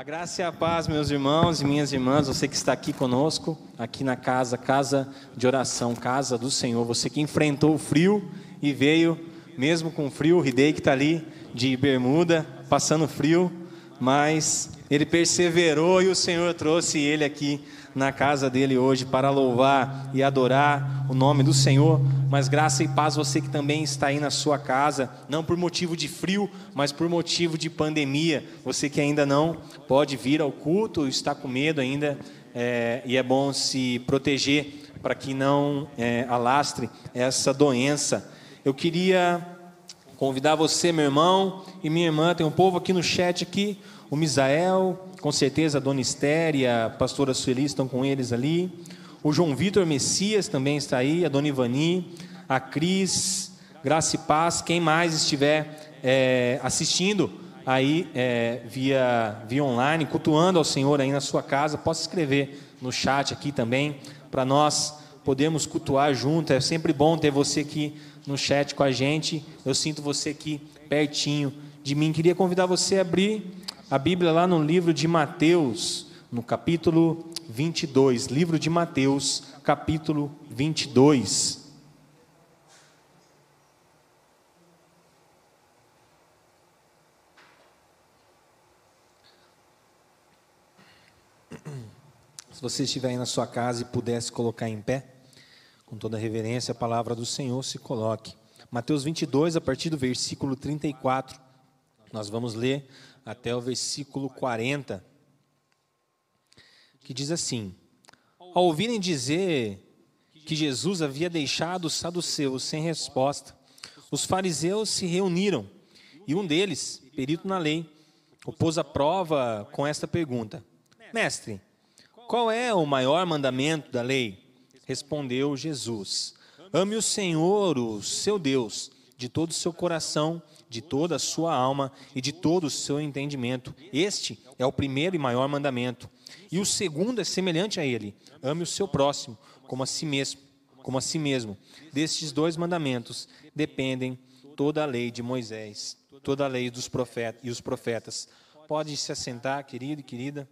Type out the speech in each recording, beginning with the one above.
A graça e a paz, meus irmãos e minhas irmãs, você que está aqui conosco, aqui na casa, casa de oração, casa do Senhor, você que enfrentou o frio e veio, mesmo com frio, o Ridei que está ali de bermuda, passando frio, mas ele perseverou e o Senhor trouxe ele aqui na casa dele hoje para louvar e adorar o nome do Senhor. Mas graça e paz você que também está aí na sua casa, não por motivo de frio, mas por motivo de pandemia. Você que ainda não pode vir ao culto, está com medo ainda, é, e é bom se proteger para que não é, alastre essa doença. Eu queria convidar você, meu irmão e minha irmã, tem um povo aqui no chat aqui, o Misael, com certeza a Dona Estéria, a pastora Sueli estão com eles ali. O João Vitor Messias também está aí, a Dona Ivani, a Cris, Graça e Paz, quem mais estiver é, assistindo aí é, via, via online, cultuando ao Senhor aí na sua casa, possa escrever no chat aqui também, para nós podermos cultuar junto. É sempre bom ter você aqui no chat com a gente. Eu sinto você aqui pertinho de mim. Queria convidar você a abrir a Bíblia lá no livro de Mateus, no capítulo 22. Livro de Mateus, capítulo 22. Se você estiver aí na sua casa e pudesse colocar em pé, com toda reverência, a palavra do Senhor se coloque. Mateus 22, a partir do versículo 34, nós vamos ler até o versículo 40, que diz assim: Ao ouvirem dizer que Jesus havia deixado os saduceus sem resposta, os fariseus se reuniram e um deles, perito na lei, o pôs à prova com esta pergunta: Mestre, qual é o maior mandamento da lei? Respondeu Jesus: Ame o Senhor, o seu Deus, de todo o seu coração, de toda a sua alma e de todo o seu entendimento. Este é o primeiro e maior mandamento. E o segundo é semelhante a ele: ame o seu próximo como a si mesmo, como a si mesmo. Destes dois mandamentos dependem toda a lei de Moisés, toda a lei dos profetas e os profetas. Pode se assentar, querido e querida.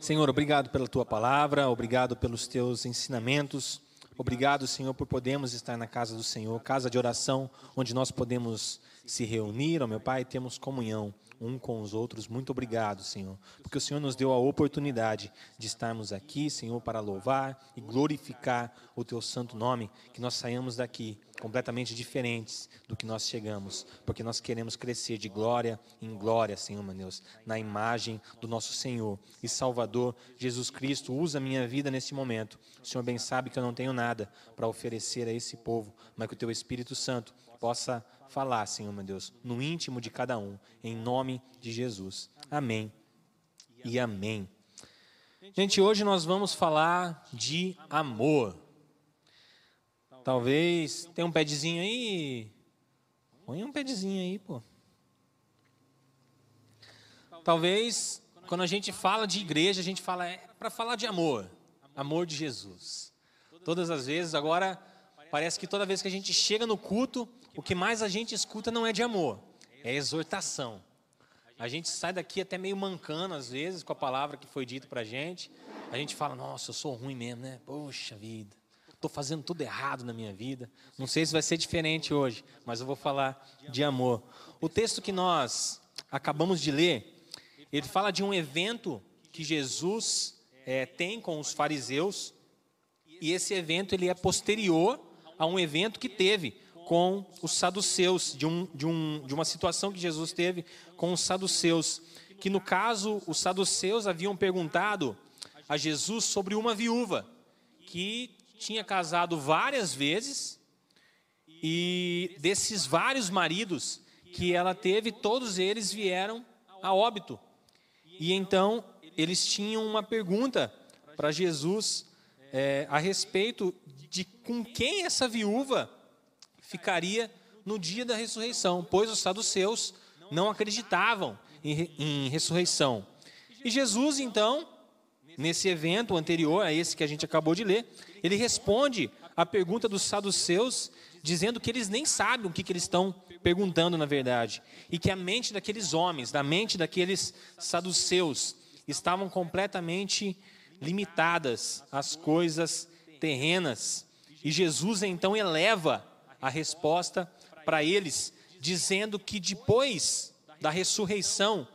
Senhor, obrigado pela tua palavra, obrigado pelos teus ensinamentos. Obrigado, Senhor, por podermos estar na casa do Senhor, casa de oração, onde nós podemos se reunir, ó meu Pai, temos comunhão um com os outros. Muito obrigado, Senhor, porque o Senhor nos deu a oportunidade de estarmos aqui, Senhor, para louvar e glorificar o teu santo nome, que nós saímos daqui completamente diferentes do que nós chegamos, porque nós queremos crescer de glória em glória, Senhor, meu Deus, na imagem do nosso Senhor e Salvador Jesus Cristo. Usa a minha vida nesse momento. O Senhor bem sabe que eu não tenho nada para oferecer a esse povo, mas que o teu Espírito Santo possa falar, Senhor meu Deus, no íntimo de cada um, em nome de Jesus. Amém e amém. Gente, hoje nós vamos falar de amor. Talvez tem um pedzinho aí. Põe um pedzinho aí, pô. Talvez quando a gente fala de igreja, a gente fala é para falar de amor, amor de Jesus. Todas as vezes, agora parece que toda vez que a gente chega no culto, o que mais a gente escuta não é de amor, é exortação. A gente sai daqui até meio mancando, às vezes, com a palavra que foi dita para a gente. A gente fala, nossa, eu sou ruim mesmo, né? Poxa vida, estou fazendo tudo errado na minha vida. Não sei se vai ser diferente hoje, mas eu vou falar de amor. O texto que nós acabamos de ler, ele fala de um evento que Jesus é, tem com os fariseus, e esse evento ele é posterior a um evento que teve com os saduceus, de, um, de, um, de uma situação que Jesus teve com os saduceus. Que no caso, os saduceus haviam perguntado a Jesus sobre uma viúva que tinha casado várias vezes e desses vários maridos que ela teve, todos eles vieram a óbito. E então eles tinham uma pergunta para Jesus é, a respeito de com quem essa viúva ficaria no dia da ressurreição, pois os saduceus não acreditavam em, em ressurreição. E Jesus, então, nesse evento anterior a esse que a gente acabou de ler, ele responde à pergunta dos saduceus, dizendo que eles nem sabem o que, que eles estão perguntando na verdade, e que a mente daqueles homens, da mente daqueles saduceus, estavam completamente limitadas às coisas terrenas. E Jesus então eleva a resposta para eles, dizendo que depois da ressurreição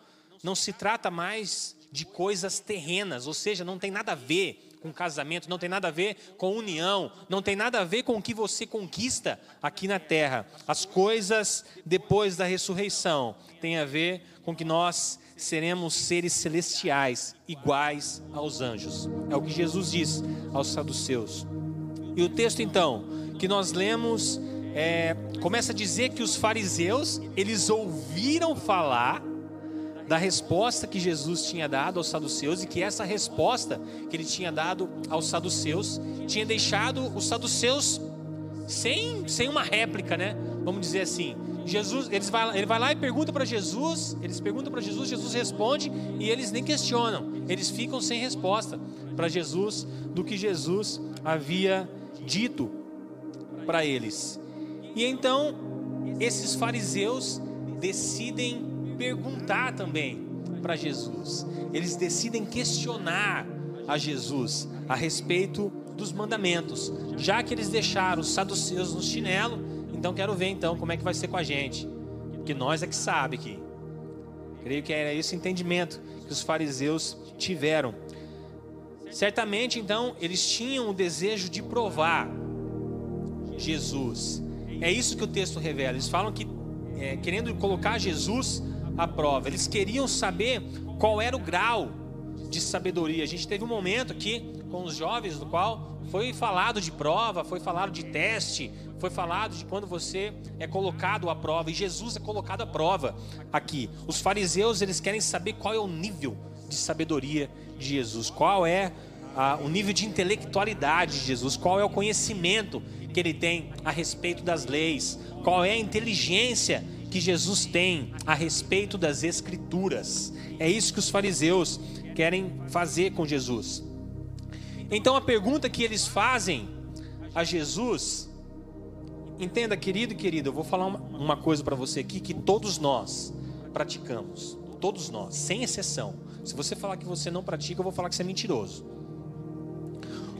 não se trata mais de coisas terrenas, ou seja, não tem nada a ver com casamento, não tem nada a ver com união, não tem nada a ver com o que você conquista aqui na terra. As coisas depois da ressurreição têm a ver com que nós seremos seres celestiais, iguais aos anjos. É o que Jesus diz aos saduceus. E o texto então que nós lemos é, começa a dizer que os fariseus eles ouviram falar da resposta que Jesus tinha dado aos saduceus e que essa resposta que ele tinha dado aos saduceus tinha deixado os saduceus sem, sem uma réplica, né? Vamos dizer assim. Jesus, eles vai, ele vai lá e pergunta para Jesus, eles perguntam para Jesus, Jesus responde e eles nem questionam, eles ficam sem resposta para Jesus do que Jesus havia dito para eles. E então esses fariseus decidem perguntar também para Jesus. Eles decidem questionar a Jesus a respeito dos mandamentos. Já que eles deixaram os saduceus no chinelo, então quero ver então como é que vai ser com a gente. Que nós é que sabe que. Creio que era esse entendimento que os fariseus tiveram. Certamente então eles tinham o desejo de provar Jesus. É isso que o texto revela. Eles falam que é, querendo colocar Jesus a prova. Eles queriam saber qual era o grau de sabedoria. A gente teve um momento aqui com os jovens, no qual foi falado de prova, foi falado de teste, foi falado de quando você é colocado à prova. E Jesus é colocado à prova aqui. Os fariseus eles querem saber qual é o nível de sabedoria de Jesus, qual é a, o nível de intelectualidade de Jesus, qual é o conhecimento que ele tem a respeito das leis, qual é a inteligência que Jesus tem a respeito das Escrituras. É isso que os fariseus querem fazer com Jesus. Então a pergunta que eles fazem a Jesus, entenda, querido e querida, eu vou falar uma, uma coisa para você aqui que todos nós praticamos, todos nós, sem exceção. Se você falar que você não pratica, eu vou falar que você é mentiroso.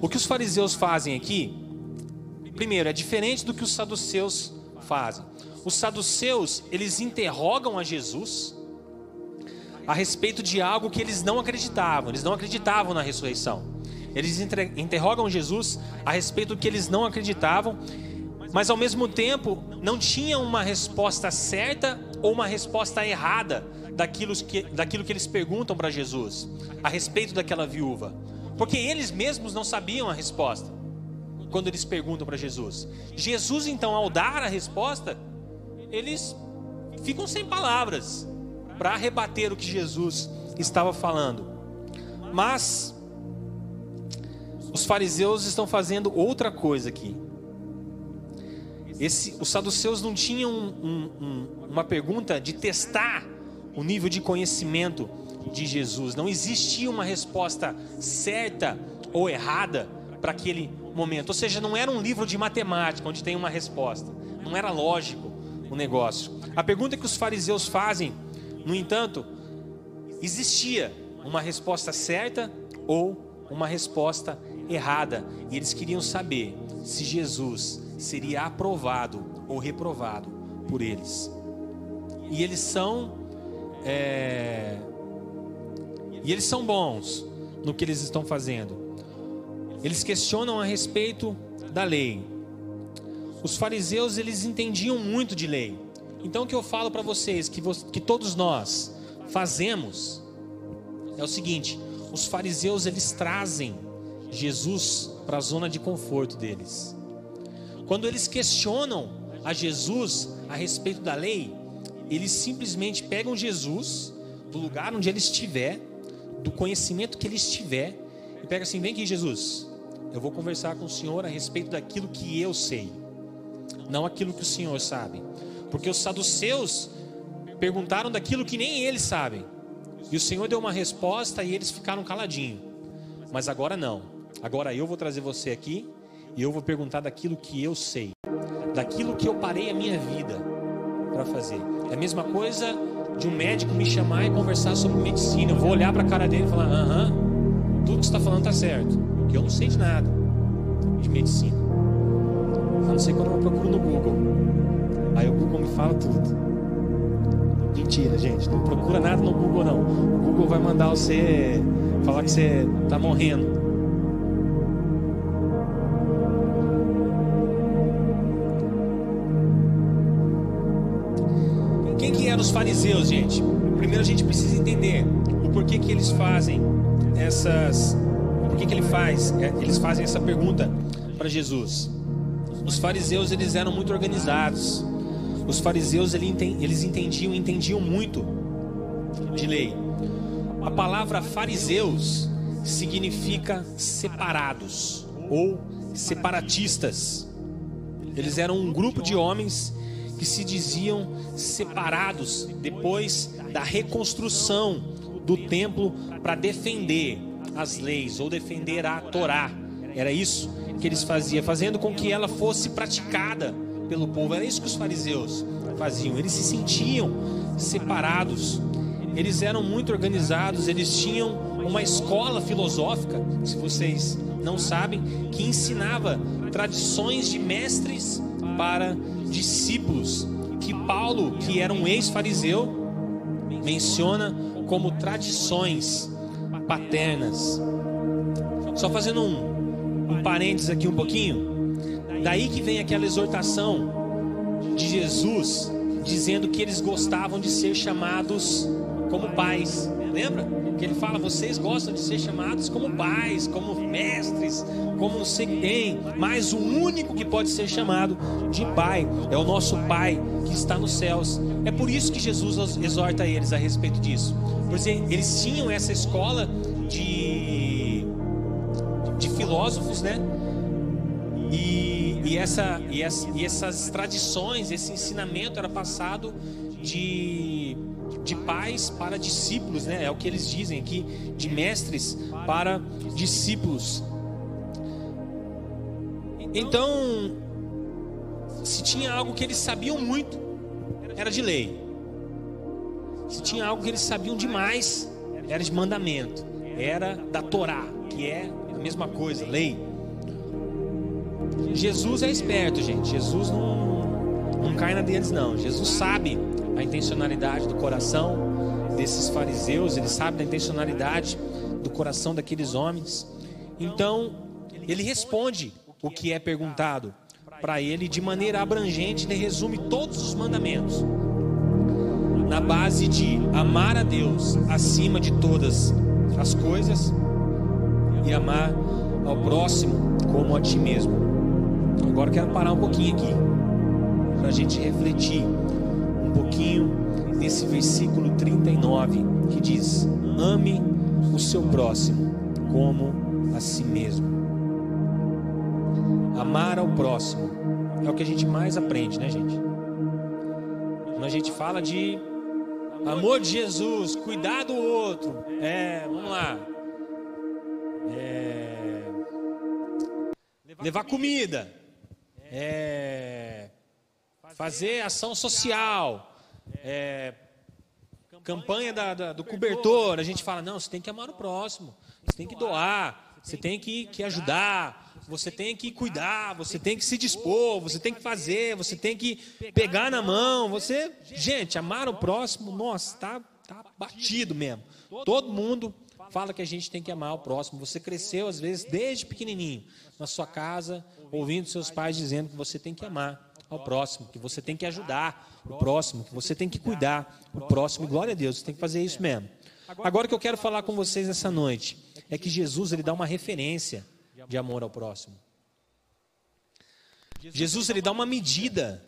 O que os fariseus fazem aqui, primeiro, é diferente do que os saduceus fazem os saduceus, eles interrogam a Jesus a respeito de algo que eles não acreditavam. Eles não acreditavam na ressurreição. Eles interrogam Jesus a respeito do que eles não acreditavam, mas ao mesmo tempo não tinham uma resposta certa ou uma resposta errada daquilo que, daquilo que eles perguntam para Jesus a respeito daquela viúva. Porque eles mesmos não sabiam a resposta quando eles perguntam para Jesus. Jesus, então, ao dar a resposta, eles ficam sem palavras para rebater o que Jesus estava falando. Mas os fariseus estão fazendo outra coisa aqui. Esse, os saduceus não tinham um, um, uma pergunta de testar o nível de conhecimento de Jesus. Não existia uma resposta certa ou errada para aquele momento. Ou seja, não era um livro de matemática onde tem uma resposta. Não era lógico o negócio. A pergunta que os fariseus fazem, no entanto, existia uma resposta certa ou uma resposta errada. E eles queriam saber se Jesus seria aprovado ou reprovado por eles. E eles são. É... E eles são bons no que eles estão fazendo. Eles questionam a respeito da lei. Os fariseus eles entendiam muito de lei. Então o que eu falo para vocês que, que todos nós fazemos é o seguinte: os fariseus eles trazem Jesus para a zona de conforto deles. Quando eles questionam a Jesus a respeito da lei, eles simplesmente pegam Jesus do lugar onde ele estiver, do conhecimento que ele estiver, e pega assim: vem aqui, Jesus, eu vou conversar com o Senhor a respeito daquilo que eu sei não aquilo que o Senhor sabe. Porque os saduceus perguntaram daquilo que nem eles sabem. E o Senhor deu uma resposta e eles ficaram caladinhos. Mas agora não. Agora eu vou trazer você aqui e eu vou perguntar daquilo que eu sei, daquilo que eu parei a minha vida para fazer. É a mesma coisa de um médico me chamar e conversar sobre medicina. Eu vou olhar para a cara dele e falar: aham, tudo que você está falando está certo, porque eu não sei de nada de medicina. A não ser quando eu procuro no Google. Aí o Google me fala tudo. Mentira, gente. Não procura nada no Google, não. O Google vai mandar você falar que você está morrendo. Quem que eram os fariseus, gente? Primeiro a gente precisa entender o porquê que eles fazem essas. O porquê que ele faz, é, eles fazem essa pergunta para Jesus. Os fariseus eles eram muito organizados. Os fariseus eles entendiam, entendiam muito de lei. A palavra fariseus significa separados ou separatistas. Eles eram um grupo de homens que se diziam separados depois da reconstrução do templo para defender as leis ou defender a Torá. Era isso que eles faziam, fazendo com que ela fosse praticada pelo povo. Era isso que os fariseus faziam. Eles se sentiam separados. Eles eram muito organizados, eles tinham uma escola filosófica, se vocês não sabem, que ensinava tradições de mestres para discípulos, que Paulo, que era um ex-fariseu, menciona como tradições paternas. Só fazendo um, um parênteses aqui um pouquinho, daí que vem aquela exortação de Jesus dizendo que eles gostavam de ser chamados como pais. Lembra? Que ele fala: vocês gostam de ser chamados como pais, como mestres, como não sei quem, mas o único que pode ser chamado de pai é o nosso pai que está nos céus. É por isso que Jesus exorta eles a respeito disso. Porque eles tinham essa escola de, de filósofos, né? E, e, essa, e, essa, e essas tradições, esse ensinamento era passado de, de pais para discípulos, né? É o que eles dizem aqui, de mestres para discípulos. Então, se tinha algo que eles sabiam muito, era de lei. Se tinha algo que eles sabiam demais, era de mandamento, era da Torá, que é a mesma coisa, lei. Jesus é esperto, gente. Jesus não, não cai na deles, não. Jesus sabe a intencionalidade do coração desses fariseus, ele sabe da intencionalidade do coração daqueles homens. Então, ele responde o que é perguntado para ele de maneira abrangente, ele resume todos os mandamentos na base de amar a Deus acima de todas as coisas e amar ao próximo como a ti mesmo. Agora quero parar um pouquinho aqui para a gente refletir pouquinho nesse versículo 39 que diz: Ame o seu próximo como a si mesmo. Amar ao próximo é o que a gente mais aprende, né, gente? Quando a gente fala de amor de Jesus, cuidar do outro, é, vamos lá, é, levar comida, é, fazer ação social, é, campanha da, da, do cobertor, a gente fala, não, você tem que amar o próximo, você tem que doar, você tem que, que ajudar, você tem que cuidar, você tem que se dispor, você tem que fazer, você tem que pegar na mão, você, gente, amar o próximo, nossa, tá, tá batido mesmo. Todo mundo fala que a gente tem que amar o próximo. Você cresceu às vezes desde pequenininho na sua casa, ouvindo seus pais dizendo que você tem que amar ao próximo, que você tem que ajudar o próximo, que você tem que cuidar o próximo. Glória a Deus, você tem que fazer isso mesmo. Agora o que eu quero falar com vocês essa noite é que Jesus ele dá uma referência de amor ao próximo. Jesus ele dá uma medida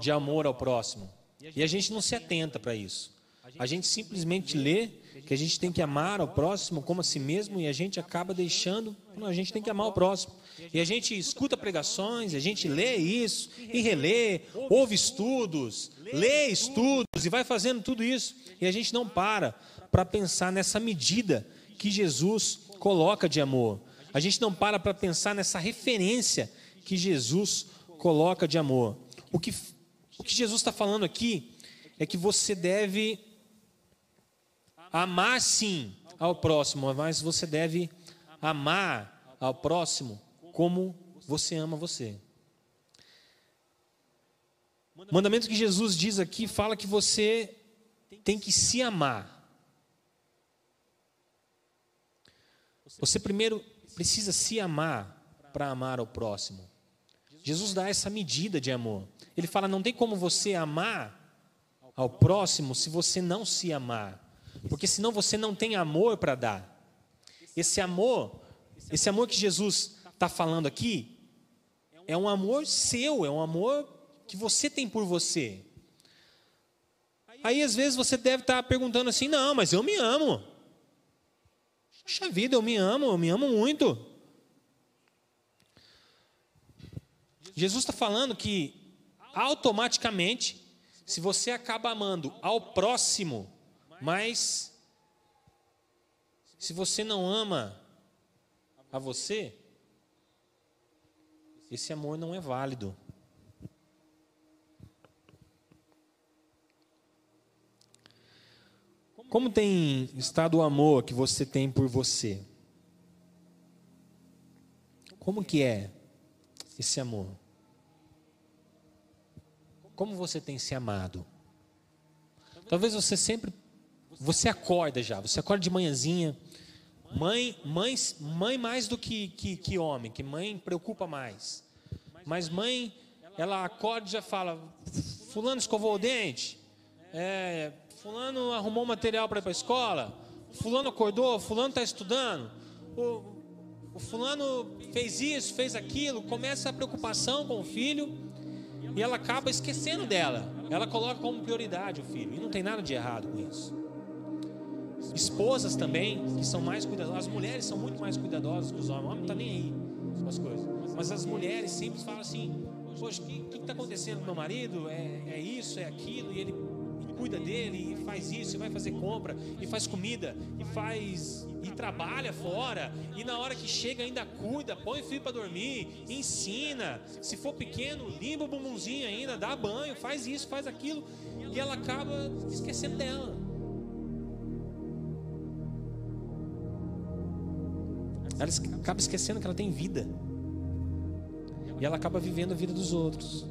de amor ao próximo. E a gente não se atenta para isso. A gente simplesmente lê que a gente tem que amar ao próximo como a si mesmo e a gente acaba deixando, não, a gente tem que amar o próximo. E a gente escuta pregações, a gente lê isso e relê, ouve estudos, lê estudos e vai fazendo tudo isso. E a gente não para para pensar nessa medida que Jesus coloca de amor. a gente não para para pensar nessa referência que Jesus coloca de amor. O que, o que Jesus está falando aqui é que você deve amar sim ao próximo, mas você deve amar ao próximo como você ama você. O mandamento que Jesus diz aqui fala que você tem que se amar. Você primeiro precisa se amar para amar ao próximo. Jesus dá essa medida de amor. Ele fala: não tem como você amar ao próximo se você não se amar, porque senão você não tem amor para dar. Esse amor, esse amor que Jesus está falando aqui, é um amor seu, é um amor que você tem por você. Aí às vezes você deve estar tá perguntando assim: não, mas eu me amo. Puxa vida, eu me amo, eu me amo muito. Jesus está falando que automaticamente, se você acaba amando ao próximo, mas se você não ama a você, esse amor não é válido. Como tem estado o amor que você tem por você? Como que é esse amor? Como você tem se amado? Talvez você sempre você acorda já, você acorda de manhãzinha. Mãe, mãe, mãe mais do que, que, que homem, que mãe preocupa mais. Mas mãe, ela acorda e já fala: Fulano escovou o dente, é, fulano arrumou material para ir para a escola, fulano acordou, fulano está estudando, o, o fulano fez isso, fez aquilo, começa a preocupação com o filho e ela acaba esquecendo dela. Ela coloca como prioridade o filho e não tem nada de errado com isso. Esposas também, que são mais cuidadosas, as mulheres são muito mais cuidadosas que os homens, o homem não está nem aí com as coisas, mas as mulheres sempre falam assim: Poxa, o que está acontecendo com meu marido? É, é isso, é aquilo, e ele cuida dele, e faz isso, e vai fazer compra, e faz comida, e faz e trabalha fora, e na hora que chega ainda cuida, põe o filho para dormir, ensina. Se for pequeno, limpa o bumbumzinho ainda, dá banho, faz isso, faz aquilo, e ela acaba esquecendo dela. Ela acaba esquecendo que ela tem vida. E ela acaba vivendo a vida dos outros.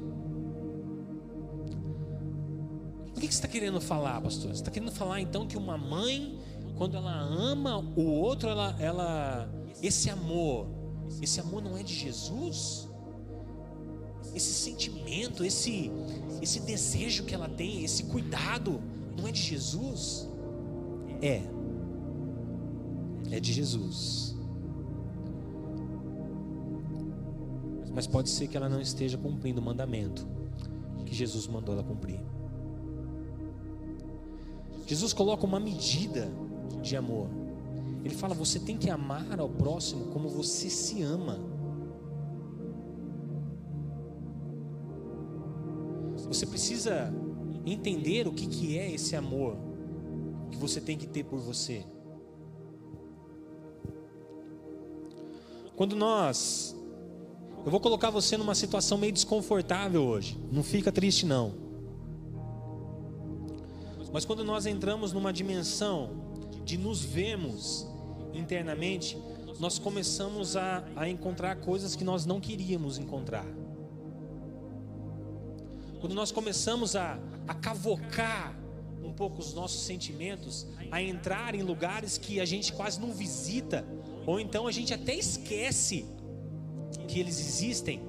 que você está querendo falar, pastor? Você está querendo falar então que uma mãe, quando ela ama o outro, ela, ela, esse amor, esse amor não é de Jesus? Esse sentimento, esse, esse desejo que ela tem, esse cuidado, não é de Jesus? É, é de Jesus. Mas pode ser que ela não esteja cumprindo o mandamento que Jesus mandou ela cumprir. Jesus coloca uma medida de amor. Ele fala: você tem que amar ao próximo como você se ama. Você precisa entender o que, que é esse amor que você tem que ter por você. Quando nós. Eu vou colocar você numa situação meio desconfortável hoje. Não fica triste, não. Mas quando nós entramos numa dimensão de nos vemos internamente, nós começamos a, a encontrar coisas que nós não queríamos encontrar. Quando nós começamos a, a cavocar um pouco os nossos sentimentos, a entrar em lugares que a gente quase não visita, ou então a gente até esquece que eles existem,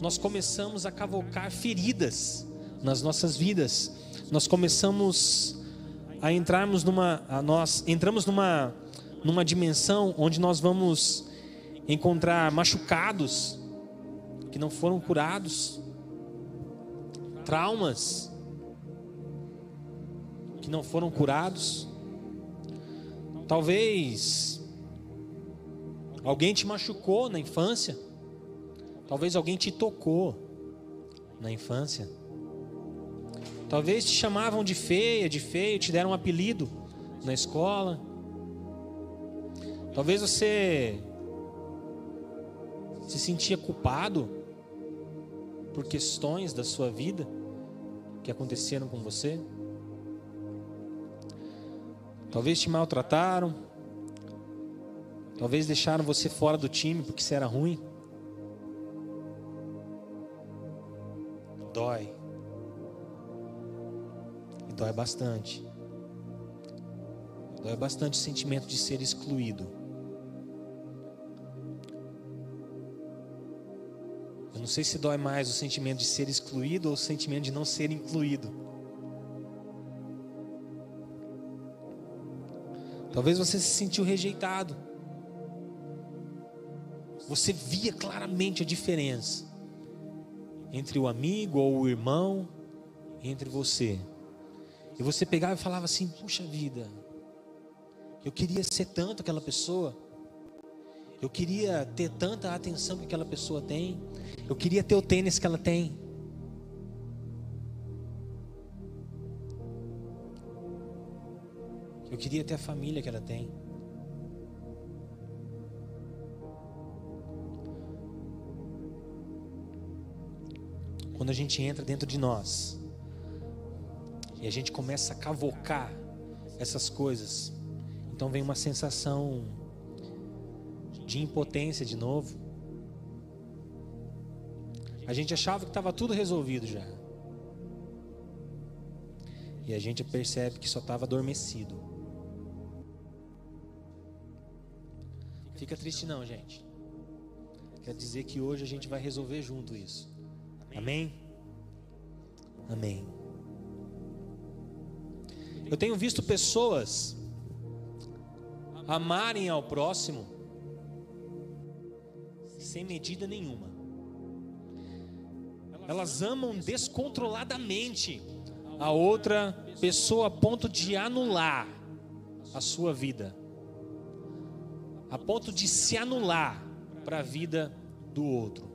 nós começamos a cavocar feridas nas nossas vidas nós começamos a entrarmos numa, a nós entramos numa, numa dimensão onde nós vamos encontrar machucados que não foram curados, traumas que não foram curados. Talvez alguém te machucou na infância, talvez alguém te tocou na infância. Talvez te chamavam de feia, de feio, te deram um apelido na escola. Talvez você se sentia culpado por questões da sua vida que aconteceram com você? Talvez te maltrataram, talvez deixaram você fora do time porque você era ruim. Dói. E dói bastante. Dói bastante o sentimento de ser excluído. Eu não sei se dói mais o sentimento de ser excluído ou o sentimento de não ser incluído. Talvez você se sentiu rejeitado. Você via claramente a diferença entre o amigo ou o irmão, entre você. E você pegava e falava assim: puxa vida, eu queria ser tanto aquela pessoa. Eu queria ter tanta atenção que aquela pessoa tem. Eu queria ter o tênis que ela tem. Eu queria ter a família que ela tem. Quando a gente entra dentro de nós e a gente começa a cavocar essas coisas, então vem uma sensação de impotência de novo. A gente achava que estava tudo resolvido já. E a gente percebe que só estava adormecido. Fica triste não, gente. Quer dizer que hoje a gente vai resolver junto isso. Amém? Amém. Eu tenho visto pessoas amarem ao próximo sem medida nenhuma. Elas amam descontroladamente a outra pessoa a ponto de anular a sua vida, a ponto de se anular para a vida do outro.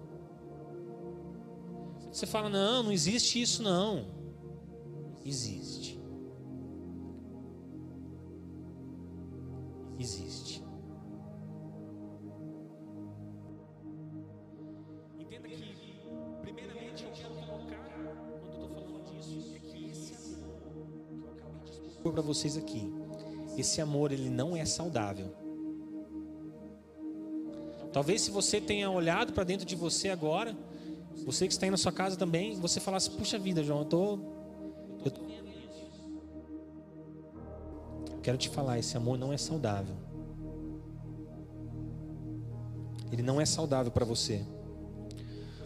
Você fala: não, não existe isso, não. Existe. Existe. Entenda que, primeiramente, eu quero colocar, quando eu estou falando disso, é que esse amor que eu acabei de expor para vocês aqui, esse amor, ele não é saudável. Talvez se você tenha olhado para dentro de você agora você que está aí na sua casa também, você falasse, puxa vida, João, eu tô, eu quero te falar, esse amor não é saudável. Ele não é saudável para você.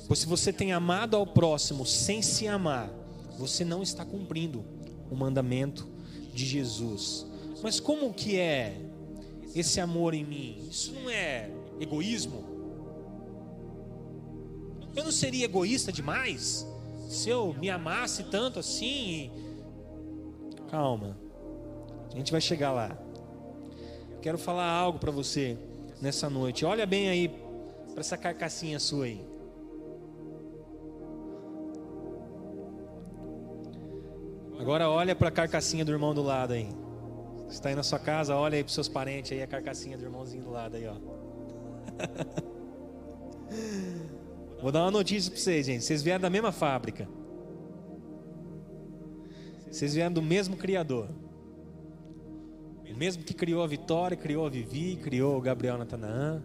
Pois se você tem amado ao próximo sem se amar, você não está cumprindo o mandamento de Jesus. Mas como que é esse amor em mim? Isso não é egoísmo? Eu não seria egoísta demais se eu me amasse tanto assim? Calma, a gente vai chegar lá. Quero falar algo para você nessa noite. Olha bem aí para essa carcassinha sua aí. Agora olha para a carcassinha do irmão do lado aí. Está aí na sua casa, olha aí para seus parentes aí a carcassinha do irmãozinho do lado aí, ó. Vou dar uma notícia para vocês, gente. Vocês vieram da mesma fábrica. Vocês vieram do mesmo Criador. O mesmo que criou a Vitória, criou a Vivi, criou o Gabriel Natanaã.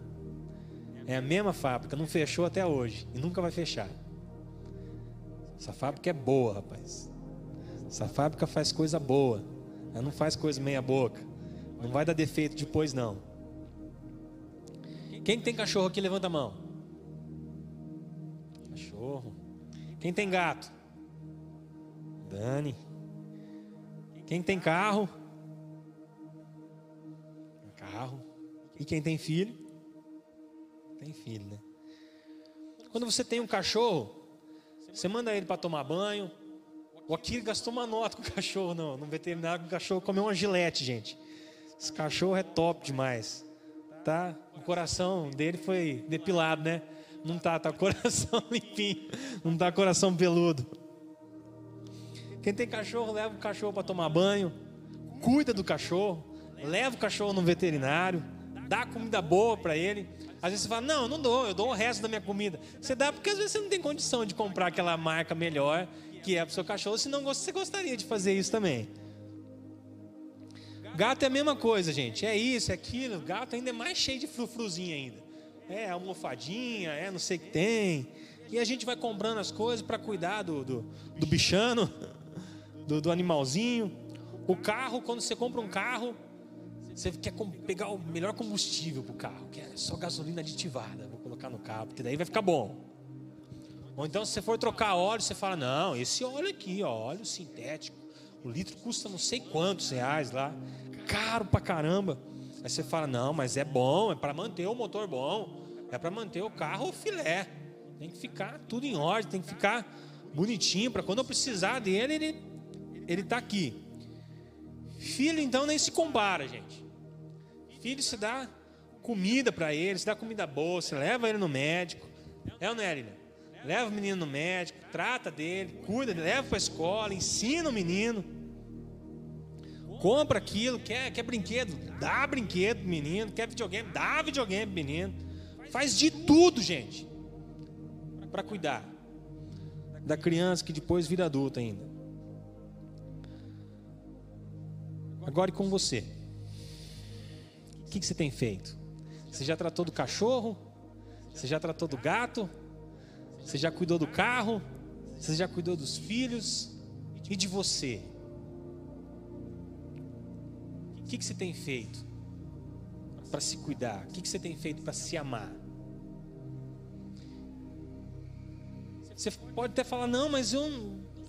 É a mesma fábrica, não fechou até hoje e nunca vai fechar. Essa fábrica é boa, rapaz. Essa fábrica faz coisa boa. Ela não faz coisa meia boca. Não vai dar defeito depois não. Quem tem cachorro aqui levanta a mão. Cachorro. Quem tem gato? Dani. Quem tem carro? Carro. E quem tem filho? Tem filho, né? Quando você tem um cachorro, você manda ele para tomar banho. O Akira gastou uma nota com o cachorro no, no veterinário, o cachorro comeu uma gilete, gente. Esse cachorro é top demais. Tá? O coração dele foi depilado, né? Não tá, tá coração limpinho. Não tá coração peludo. Quem tem cachorro, leva o cachorro para tomar banho. Cuida do cachorro. Leva o cachorro no veterinário. Dá comida boa para ele. Às vezes você fala, não, não dou, eu dou o resto da minha comida. Você dá porque às vezes você não tem condição de comprar aquela marca melhor que é para o seu cachorro, senão você gostaria de fazer isso também. Gato é a mesma coisa, gente. É isso, é aquilo. Gato ainda é mais cheio de frufruzinho ainda. É almofadinha, é não sei o que tem. E a gente vai comprando as coisas para cuidar do, do, do bichano, do, do animalzinho. O carro, quando você compra um carro, você quer pegar o melhor combustível para o carro, que é só gasolina aditivada. Vou colocar no carro, porque daí vai ficar bom. Ou então, se você for trocar óleo, você fala: não, esse óleo aqui, ó, óleo sintético, o litro custa não sei quantos reais lá, caro pra caramba. Aí você fala: não, mas é bom, é para manter o motor bom, é para manter o carro filé. Tem que ficar tudo em ordem, tem que ficar bonitinho para quando eu precisar dele, ele ele tá aqui. Filho então nem se compara, gente. Filho se dá comida para ele, se dá comida boa, você leva ele no médico. É ou não é, Lilian? Leva o menino no médico, trata dele, cuida, leva para a escola, ensina o menino. Compra aquilo, quer, quer brinquedo, dá brinquedo menino, quer videogame, dá videogame menino. Faz de tudo, gente, para cuidar da criança que depois vira adulta ainda. Agora e com você? O que, que você tem feito? Você já tratou do cachorro? Você já tratou do gato? Você já cuidou do carro? Você já cuidou dos filhos? E de você? O que, que você tem feito para se cuidar? O que, que você tem feito para se amar? Você pode até falar, não, mas eu,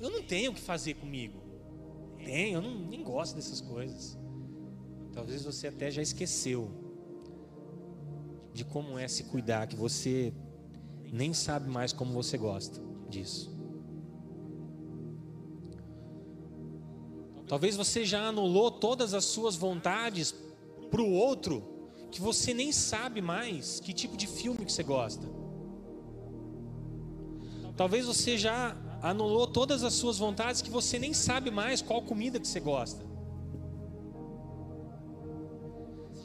eu não tenho o que fazer comigo. Tenho, eu não, nem gosto dessas coisas. Talvez você até já esqueceu de como é se cuidar, que você nem sabe mais como você gosta disso. Talvez você já anulou todas as suas vontades para o outro, que você nem sabe mais que tipo de filme que você gosta. Talvez você já anulou todas as suas vontades que você nem sabe mais qual comida que você gosta.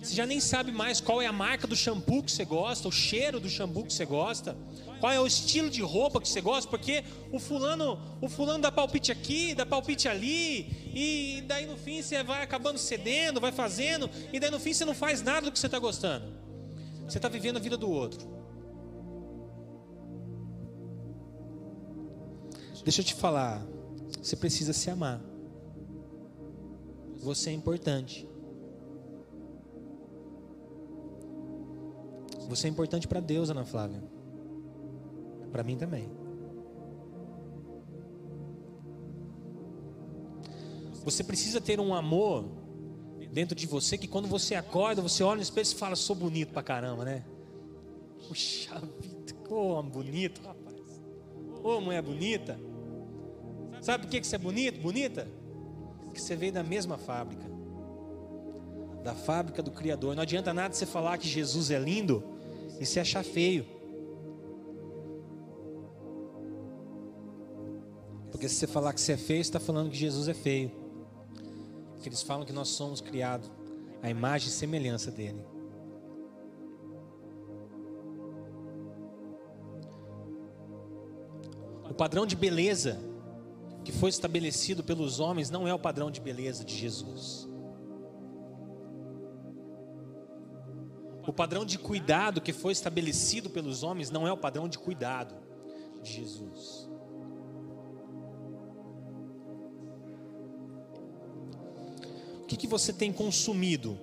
Você já nem sabe mais qual é a marca do shampoo que você gosta, o cheiro do shampoo que você gosta, qual é o estilo de roupa que você gosta, porque o fulano, o fulano dá palpite aqui, dá palpite ali, e daí no fim você vai acabando cedendo, vai fazendo, e daí no fim você não faz nada do que você está gostando. Você está vivendo a vida do outro. Deixa eu te falar, você precisa se amar. Você é importante. Você é importante para Deus, Ana Flávia. Para mim também. Você precisa ter um amor dentro de você que quando você acorda, você olha no espelho e fala: sou bonito pra caramba, né? Puxa vida, ô oh, bonito, rapaz. Ô oh, mulher bonita. Sabe por que você é bonito, bonita? Porque você veio da mesma fábrica. Da fábrica do Criador. Não adianta nada você falar que Jesus é lindo e se achar feio. Porque se você falar que você é feio, você está falando que Jesus é feio. Porque eles falam que nós somos criados à imagem e semelhança dele. O padrão de beleza que foi estabelecido pelos homens não é o padrão de beleza de Jesus. O padrão de cuidado que foi estabelecido pelos homens não é o padrão de cuidado de Jesus. Que, você tem consumido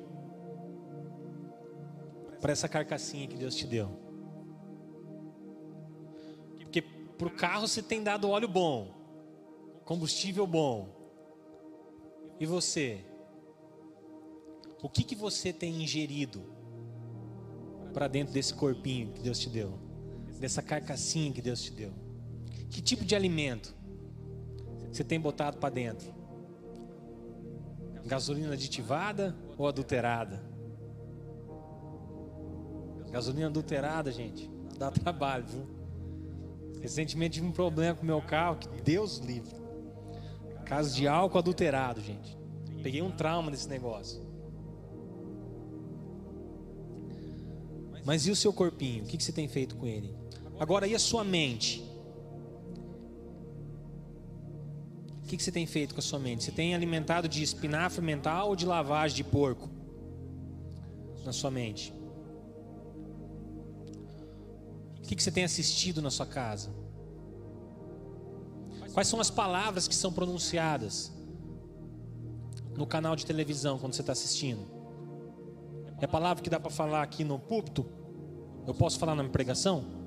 para essa carcassinha que Deus te deu? Porque para o carro você tem dado óleo bom, combustível bom. E você? O que, que você tem ingerido? para dentro desse corpinho que Deus te deu, dessa carcassinha que Deus te deu? Que tipo de alimento você tem botado para dentro? Gasolina aditivada ou adulterada? Gasolina adulterada, gente, dá trabalho, viu? Recentemente tive um problema com meu carro, que Deus livre. Caso de álcool adulterado, gente. Peguei um trauma desse negócio. Mas e o seu corpinho? O que você tem feito com ele? Agora, e a sua mente? O que você tem feito com a sua mente? Você tem alimentado de espinafre mental ou de lavagem de porco na sua mente? O que você tem assistido na sua casa? Quais são as palavras que são pronunciadas no canal de televisão quando você está assistindo? É a palavra que dá para falar aqui no púlpito? Eu posso falar na minha pregação?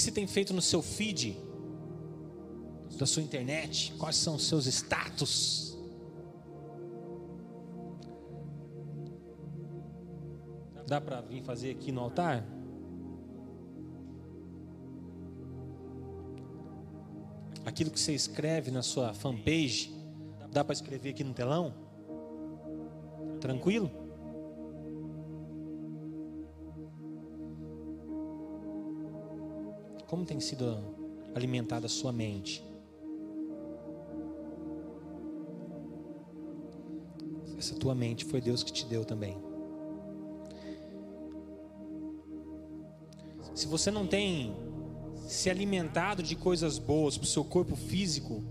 Que você tem feito no seu feed da sua internet? Quais são os seus status? Dá para vir fazer aqui no altar? Aquilo que você escreve na sua fanpage, dá para escrever aqui no telão? Tranquilo? Como tem sido alimentada a sua mente? Essa tua mente foi Deus que te deu também. se você não tem se alimentado de coisas boas para o seu corpo físico,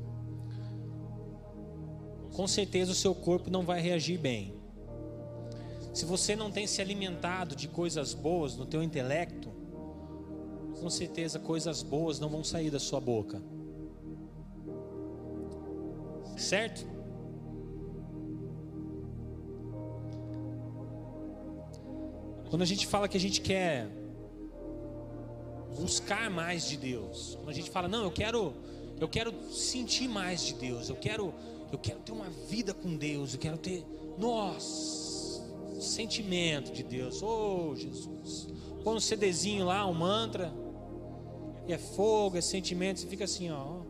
com certeza o seu corpo não vai reagir bem. Se você não tem se alimentado de coisas boas no teu intelecto, com certeza coisas boas não vão sair da sua boca. Certo? Quando a gente fala que a gente quer buscar mais de Deus. Quando a gente fala, não, eu quero, eu quero sentir mais de Deus, eu quero, eu quero ter uma vida com Deus, eu quero ter, nossa, sentimento de Deus. Oh, Jesus. Põe um CDzinho lá, um mantra, é fogo, é sentimento, você fica assim, ó.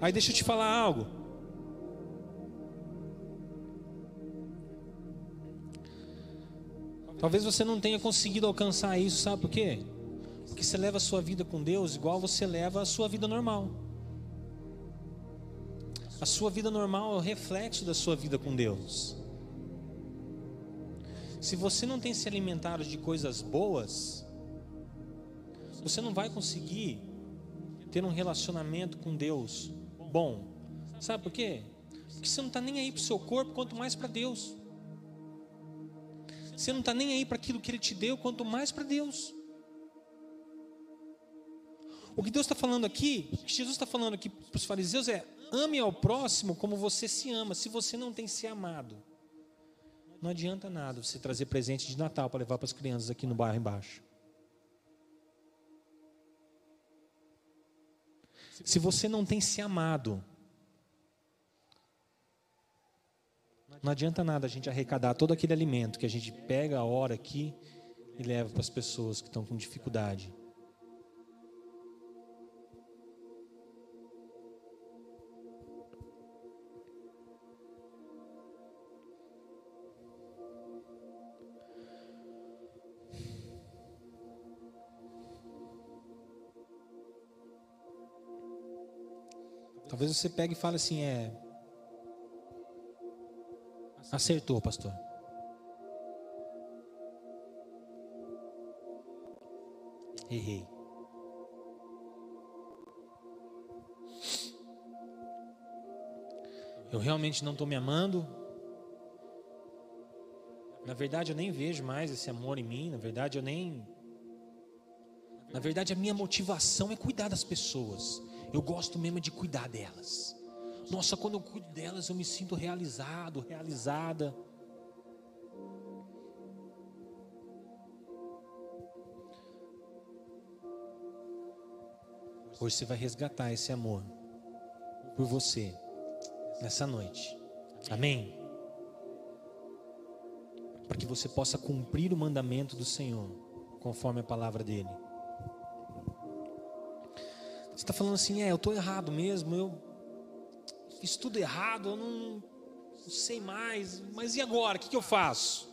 Aí deixa eu te falar algo. Talvez você não tenha conseguido alcançar isso, sabe por quê? Porque você leva a sua vida com Deus igual você leva a sua vida normal. A sua vida normal é o reflexo da sua vida com Deus. Se você não tem se alimentado de coisas boas, você não vai conseguir ter um relacionamento com Deus bom. Sabe por quê? Porque você não está nem aí para o seu corpo, quanto mais para Deus. Você não está nem aí para aquilo que Ele te deu, quanto mais para Deus. O que Deus está falando aqui, o que Jesus está falando aqui para os fariseus é: ame ao próximo como você se ama. Se você não tem se amado, não adianta nada você trazer presente de Natal para levar para as crianças aqui no bairro embaixo. Se você não tem se amado, Não adianta nada a gente arrecadar todo aquele alimento que a gente pega a hora aqui e leva para as pessoas que estão com dificuldade. Talvez você pegue e fale assim, é, Acertou, pastor. Errei. Eu realmente não estou me amando. Na verdade, eu nem vejo mais esse amor em mim. Na verdade, eu nem. Na verdade, a minha motivação é cuidar das pessoas. Eu gosto mesmo de cuidar delas. Nossa, quando eu cuido delas, eu me sinto realizado, realizada. Hoje você vai resgatar esse amor por você nessa noite. Amém? Para que você possa cumprir o mandamento do Senhor, conforme a palavra dele. Você está falando assim, é, eu estou errado mesmo, eu fiz tudo errado, eu não, não sei mais, mas e agora? O que, que eu faço?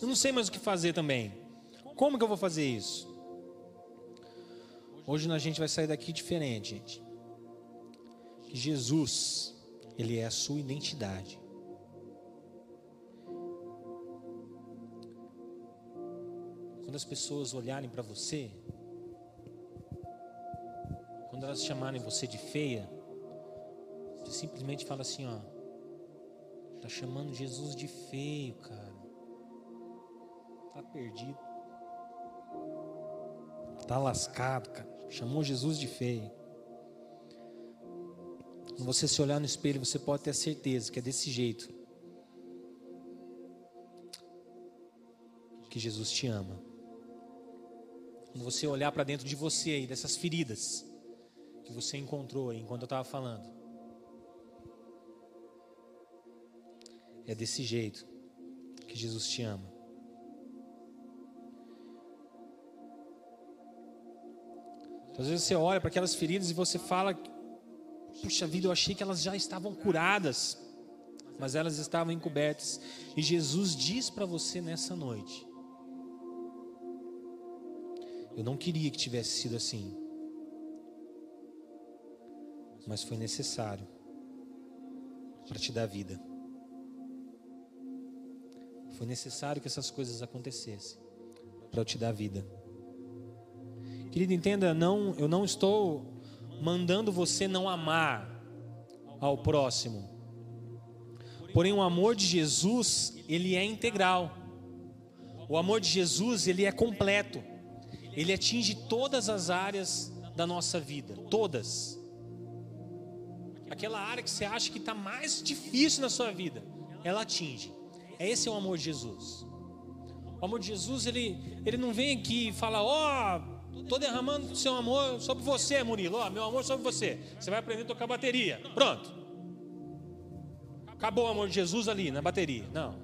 Eu não sei mais o que fazer também. Como que eu vou fazer isso? Hoje a gente vai sair daqui diferente, gente. Jesus, ele é a sua identidade. Quando as pessoas olharem para você, quando elas chamarem você de feia, você simplesmente fala assim, ó, tá chamando Jesus de feio, cara. Tá perdido. Tá lascado, cara. Chamou Jesus de feio. Quando você se olhar no espelho, você pode ter certeza que é desse jeito que Jesus te ama. Quando você olhar para dentro de você aí, dessas feridas que você encontrou aí enquanto eu estava falando, é desse jeito que Jesus te ama. Às vezes você olha para aquelas feridas e você fala: Puxa vida, eu achei que elas já estavam curadas, mas elas estavam encobertas. E Jesus diz para você nessa noite: Eu não queria que tivesse sido assim, mas foi necessário para te dar vida. Foi necessário que essas coisas acontecessem para eu te dar vida. Querido, entenda, não, eu não estou mandando você não amar ao próximo. Porém, o amor de Jesus, ele é integral. O amor de Jesus, ele é completo. Ele atinge todas as áreas da nossa vida, todas. Aquela área que você acha que está mais difícil na sua vida, ela atinge. Esse é o amor de Jesus. O amor de Jesus, ele, ele não vem aqui e fala, ó, oh, Estou derramando seu amor sobre você, Murilo. Ó, meu amor sobre você. Você vai aprender a tocar bateria. Pronto. Acabou o amor de Jesus ali na bateria. Não.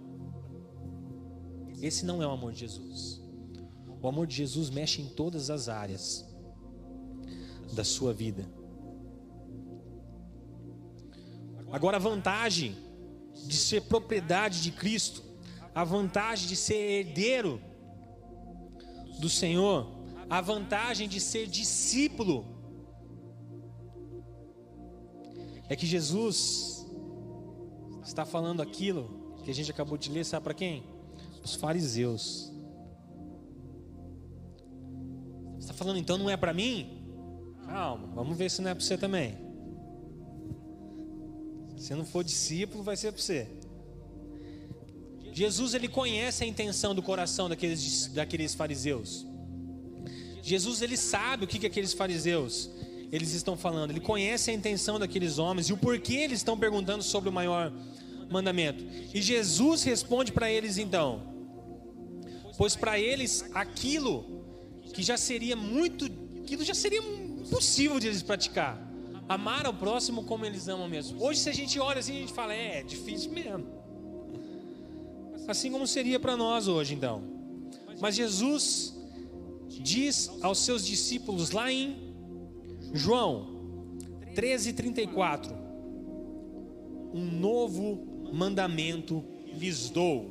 Esse não é o amor de Jesus. O amor de Jesus mexe em todas as áreas da sua vida. Agora, a vantagem de ser propriedade de Cristo, a vantagem de ser herdeiro do Senhor, a vantagem de ser discípulo é que Jesus está falando aquilo que a gente acabou de ler, sabe para quem? Os fariseus. Está falando então não é para mim? Calma, vamos ver se não é para você também. Se não for discípulo, vai ser para você. Jesus ele conhece a intenção do coração daqueles, daqueles fariseus. Jesus ele sabe o que, que aqueles fariseus eles estão falando. Ele conhece a intenção daqueles homens e o porquê eles estão perguntando sobre o maior mandamento. E Jesus responde para eles então: Pois para eles aquilo que já seria muito, aquilo já seria impossível de eles praticar. Amar ao próximo como eles amam mesmo. Hoje se a gente olha assim, a gente fala, é, é difícil mesmo. Assim como seria para nós hoje então. Mas Jesus diz aos seus discípulos lá em João 13:34 Um novo mandamento lhes dou: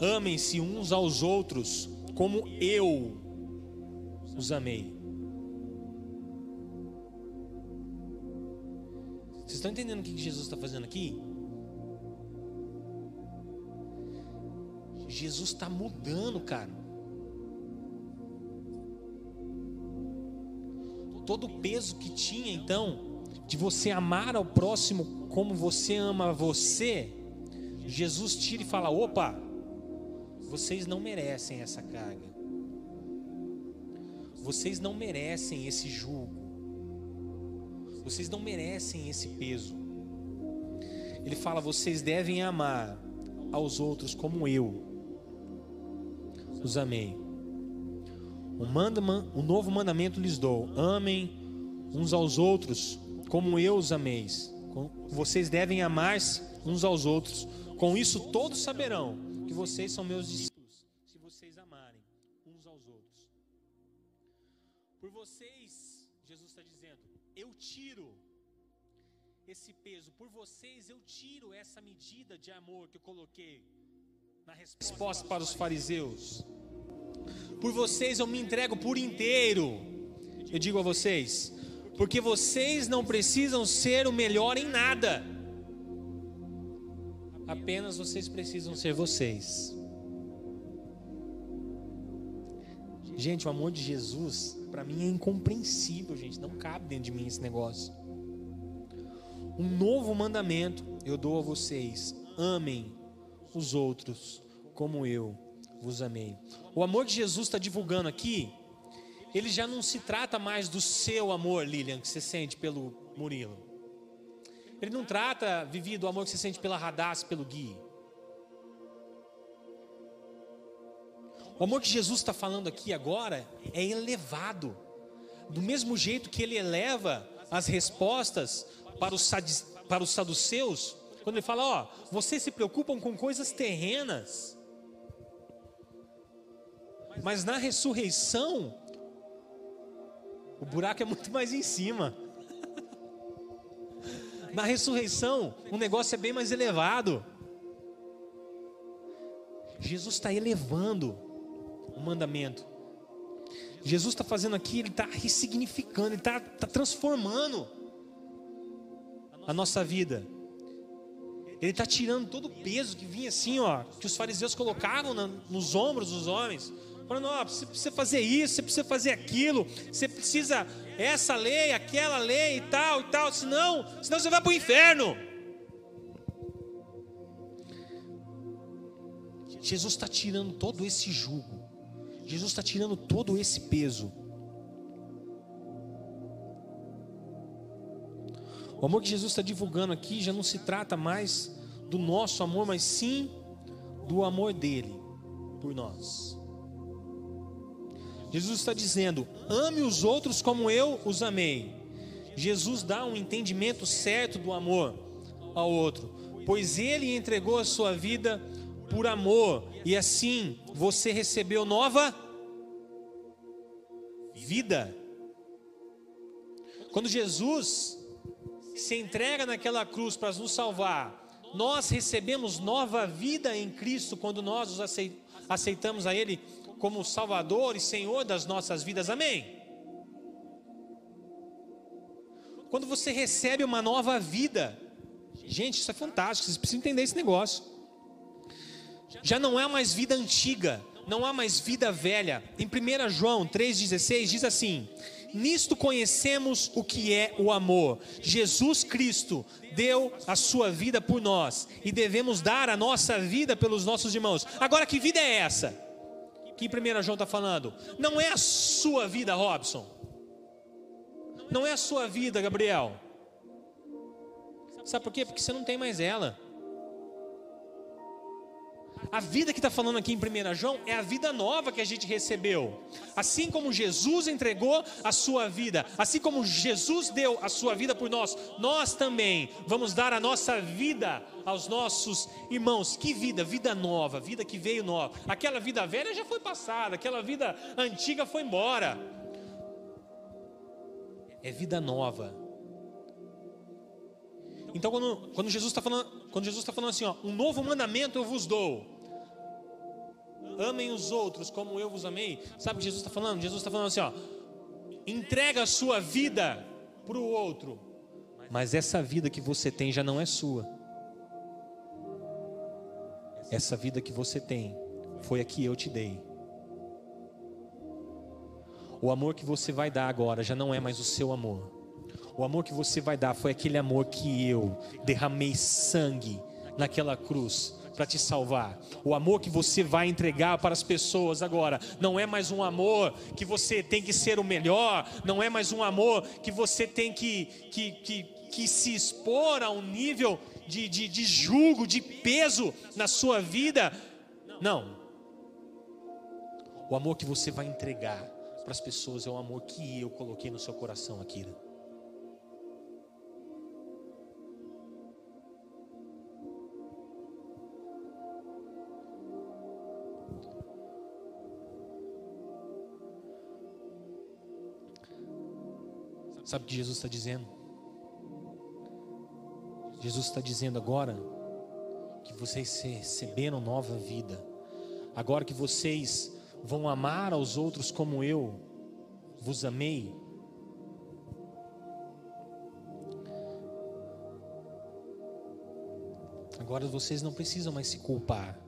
amem-se uns aos outros como eu os amei. Vocês estão entendendo o que Jesus está fazendo aqui? Jesus está mudando, cara. todo o peso que tinha então de você amar ao próximo como você ama você, Jesus tira e fala: opa, vocês não merecem essa carga, vocês não merecem esse jugo, vocês não merecem esse peso. Ele fala: vocês devem amar aos outros como eu os amei. O, manda, o novo mandamento lhes dou: amem uns aos outros como eu os ameis. Vocês devem amar-se uns aos outros. Com isso todos saberão que vocês são meus discípulos, se vocês amarem uns aos outros. Por vocês, esse peso. Por vocês, eu tiro essa medida de amor que eu coloquei na resposta para os fariseus. Por vocês eu me entrego por inteiro. eu digo a vocês, porque vocês não precisam ser o melhor em nada. Apenas vocês precisam ser vocês. Gente, o amor de Jesus, para mim é incompreensível, gente. Não cabe dentro de mim esse negócio. Um novo mandamento eu dou a vocês: amem os outros como eu vos amei. O amor que Jesus está divulgando aqui, ele já não se trata mais do seu amor, Lilian, que você sente pelo Murilo. Ele não trata, Vivi, do amor que você sente pela Radassa, pelo Gui. O amor que Jesus está falando aqui agora é elevado. Do mesmo jeito que ele eleva as respostas para os, para os saduceus, quando ele fala, ó, vocês se preocupam com coisas terrenas. Mas na ressurreição, o buraco é muito mais em cima. Na ressurreição, o negócio é bem mais elevado. Jesus está elevando o mandamento. Jesus está fazendo aqui, ele está ressignificando, ele está tá transformando a nossa vida. Ele está tirando todo o peso que vinha assim, ó, que os fariseus colocavam na, nos ombros dos homens. Falando, ó, você precisa fazer isso, você precisa fazer aquilo, você precisa essa lei, aquela lei e tal e tal, senão, senão você vai para o inferno. Jesus está tirando todo esse jugo, Jesus está tirando todo esse peso. O amor que Jesus está divulgando aqui já não se trata mais do nosso amor, mas sim do amor dele por nós. Jesus está dizendo: ame os outros como eu os amei. Jesus dá um entendimento certo do amor ao outro, pois ele entregou a sua vida por amor, e assim você recebeu nova vida. Quando Jesus se entrega naquela cruz para nos salvar, nós recebemos nova vida em Cristo quando nós aceitamos a Ele como Salvador e Senhor das nossas vidas. Amém? Quando você recebe uma nova vida, gente, isso é fantástico, vocês precisam entender esse negócio. Já não é mais vida antiga, não há mais vida velha. Em 1 João 3,16 diz assim: Nisto conhecemos o que é o amor. Jesus Cristo deu a sua vida por nós e devemos dar a nossa vida pelos nossos irmãos. Agora, que vida é essa? Que 1 João está falando? Não é a sua vida, Robson. Não é a sua vida, Gabriel. Sabe por quê? Porque você não tem mais ela. A vida que está falando aqui em 1 João é a vida nova que a gente recebeu. Assim como Jesus entregou a sua vida, assim como Jesus deu a sua vida por nós, nós também vamos dar a nossa vida aos nossos irmãos. Que vida? Vida nova, vida que veio nova. Aquela vida velha já foi passada, aquela vida antiga foi embora. É vida nova. Então, quando, quando Jesus está falando, quando Jesus está falando assim, ó, um novo mandamento eu vos dou amem os outros como eu vos amei. Sabe o que Jesus está falando? Jesus está falando assim: ó, entrega a sua vida para o outro, mas essa vida que você tem já não é sua. Essa vida que você tem foi a que eu te dei. O amor que você vai dar agora já não é mais o seu amor. O amor que você vai dar foi aquele amor que eu derramei sangue naquela cruz para te salvar. O amor que você vai entregar para as pessoas agora não é mais um amor que você tem que ser o melhor, não é mais um amor que você tem que, que, que, que se expor a um nível de, de, de julgo, de peso na sua vida. Não. O amor que você vai entregar para as pessoas é o amor que eu coloquei no seu coração, Akira. Sabe o que Jesus está dizendo? Jesus está dizendo agora que vocês receberam nova vida, agora que vocês vão amar aos outros como eu vos amei. Agora vocês não precisam mais se culpar.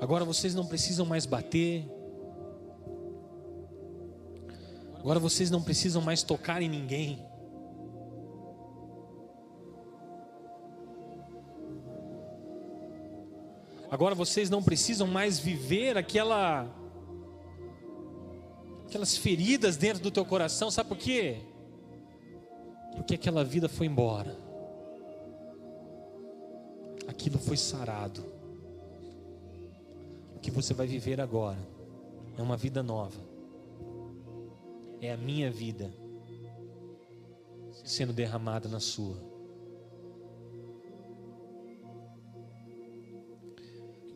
Agora vocês não precisam mais bater. Agora vocês não precisam mais tocar em ninguém. Agora vocês não precisam mais viver aquela aquelas feridas dentro do teu coração, sabe por quê? Porque aquela vida foi embora. Aquilo foi sarado. Que você vai viver agora é uma vida nova. É a minha vida sendo derramada na sua.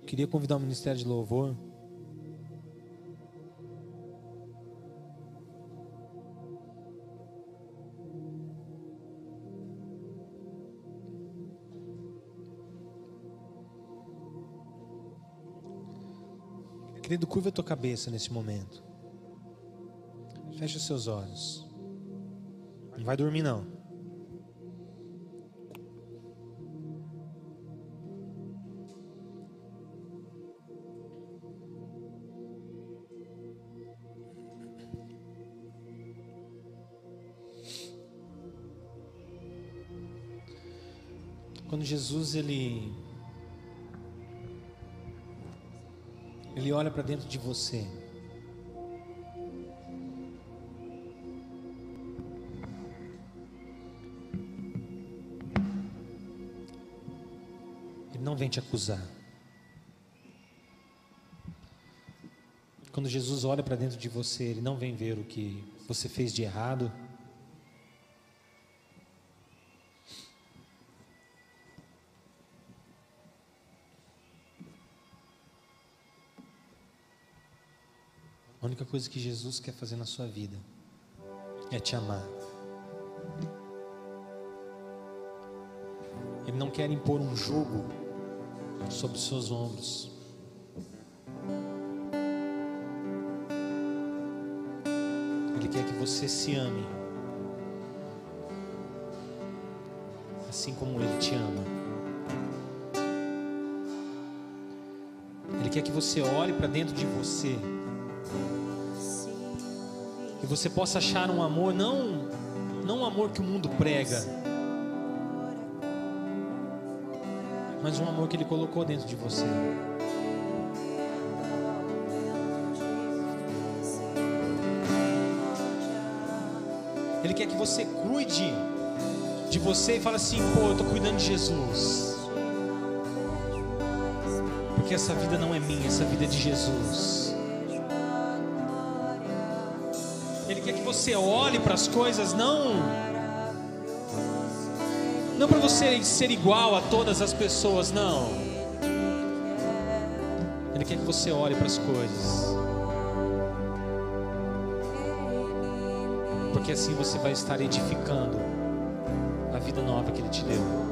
Queria convidar o Ministério de Louvor. Querido, curva a tua cabeça nesse momento. Feche os seus olhos. Não vai dormir não. Quando Jesus ele ele olha para dentro de você. Ele não vem te acusar. Quando Jesus olha para dentro de você, ele não vem ver o que você fez de errado. A única coisa que Jesus quer fazer na sua vida é te amar. Ele não quer impor um jugo sobre os seus ombros. Ele quer que você se ame, assim como Ele te ama. Ele quer que você olhe para dentro de você você possa achar um amor não não um amor que o mundo prega, mas um amor que ele colocou dentro de você. Ele quer que você cuide de você e fale assim: pô, eu estou cuidando de Jesus. Porque essa vida não é minha, essa vida é de Jesus. Você olhe para as coisas não não para você ser igual a todas as pessoas, não. Ele quer que você olhe para as coisas. Porque assim você vai estar edificando a vida nova que ele te deu.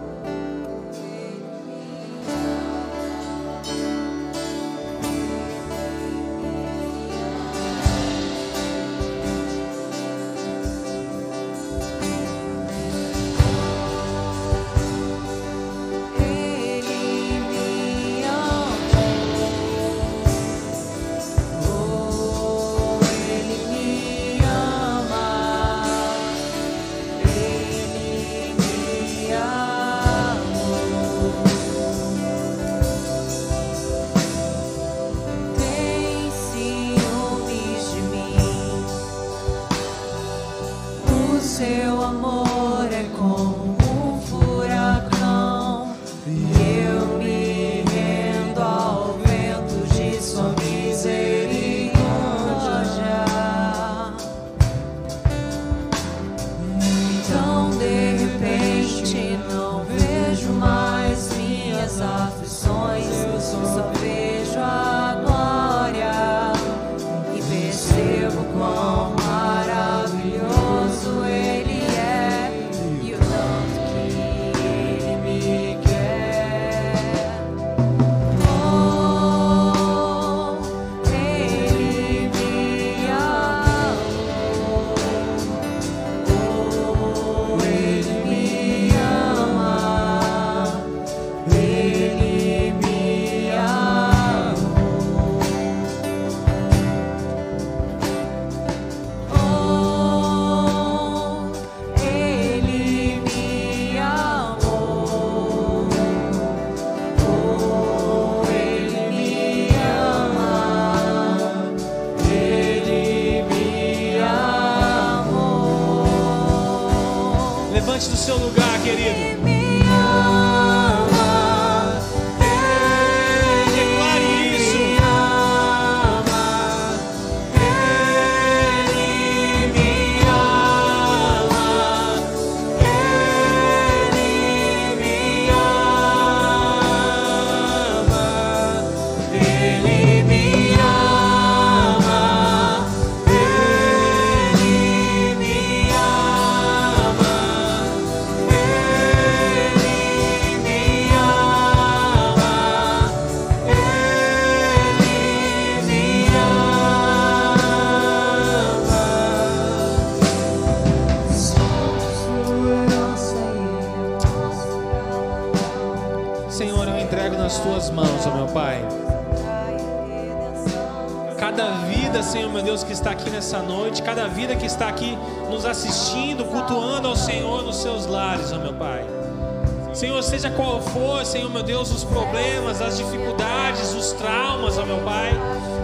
Meu Deus, os problemas, as dificuldades, os traumas, ó meu Pai.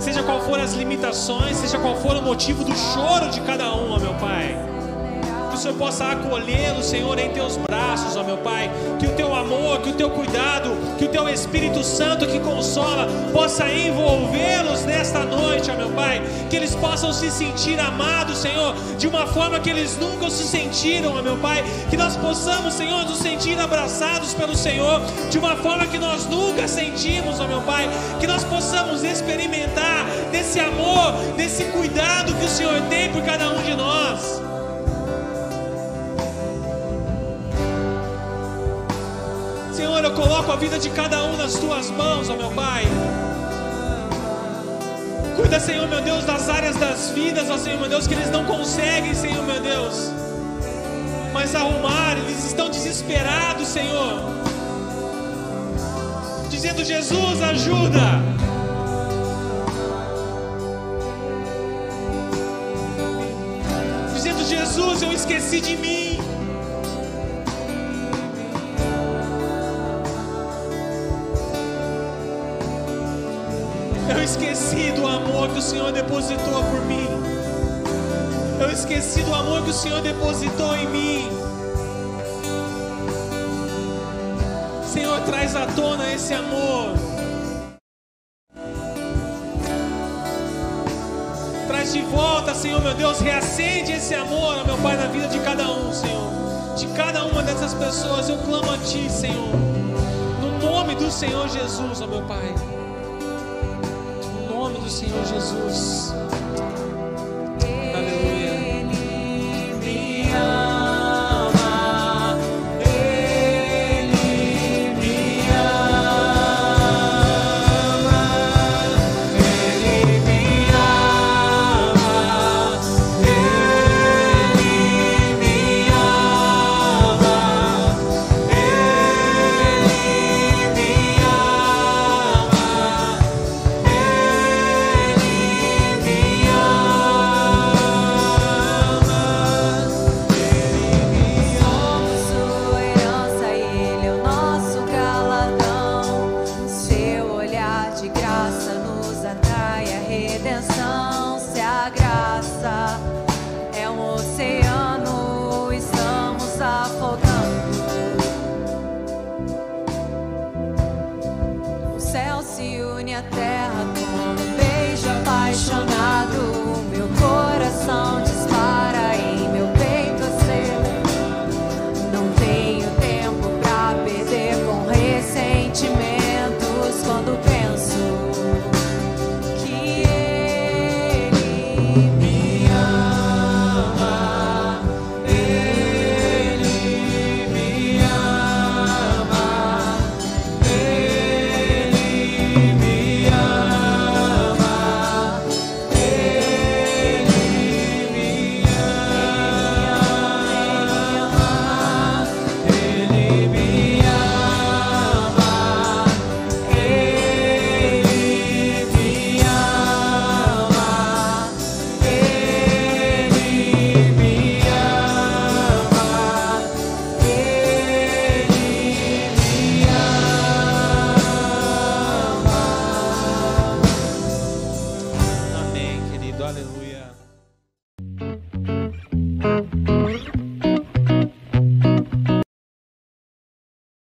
Seja qual for as limitações, seja qual for o motivo do choro de cada um, ó meu Pai. O Senhor possa acolhê-lo, Senhor, em teus braços, ó meu Pai. Que o teu amor, que o teu cuidado, que o teu Espírito Santo que consola possa envolvê-los nesta noite, ó meu Pai. Que eles possam se sentir amados, Senhor, de uma forma que eles nunca se sentiram, ó meu Pai. Que nós possamos, Senhor, nos sentir abraçados pelo Senhor de uma forma que nós nunca sentimos, ó meu Pai. Que nós possamos experimentar desse amor, desse cuidado que o Senhor tem por cada um de nós. Senhor, eu coloco a vida de cada um nas tuas mãos, ó meu Pai. Cuida, Senhor, meu Deus, das áreas das vidas, ó Senhor, meu Deus, que eles não conseguem, Senhor, meu Deus. Mas arrumar, eles estão desesperados, Senhor. Dizendo, Jesus, ajuda. Dizendo, Jesus, eu esqueci de mim. Esqueci do amor que o Senhor depositou por mim. Eu esqueci do amor que o Senhor depositou em mim. Senhor, traz à tona esse amor. Traz de volta, Senhor, meu Deus, reacende esse amor, meu Pai, na vida de cada um, Senhor. De cada uma dessas pessoas, eu clamo a Ti, Senhor. No nome do Senhor Jesus, ó meu Pai. Senhor Jesus.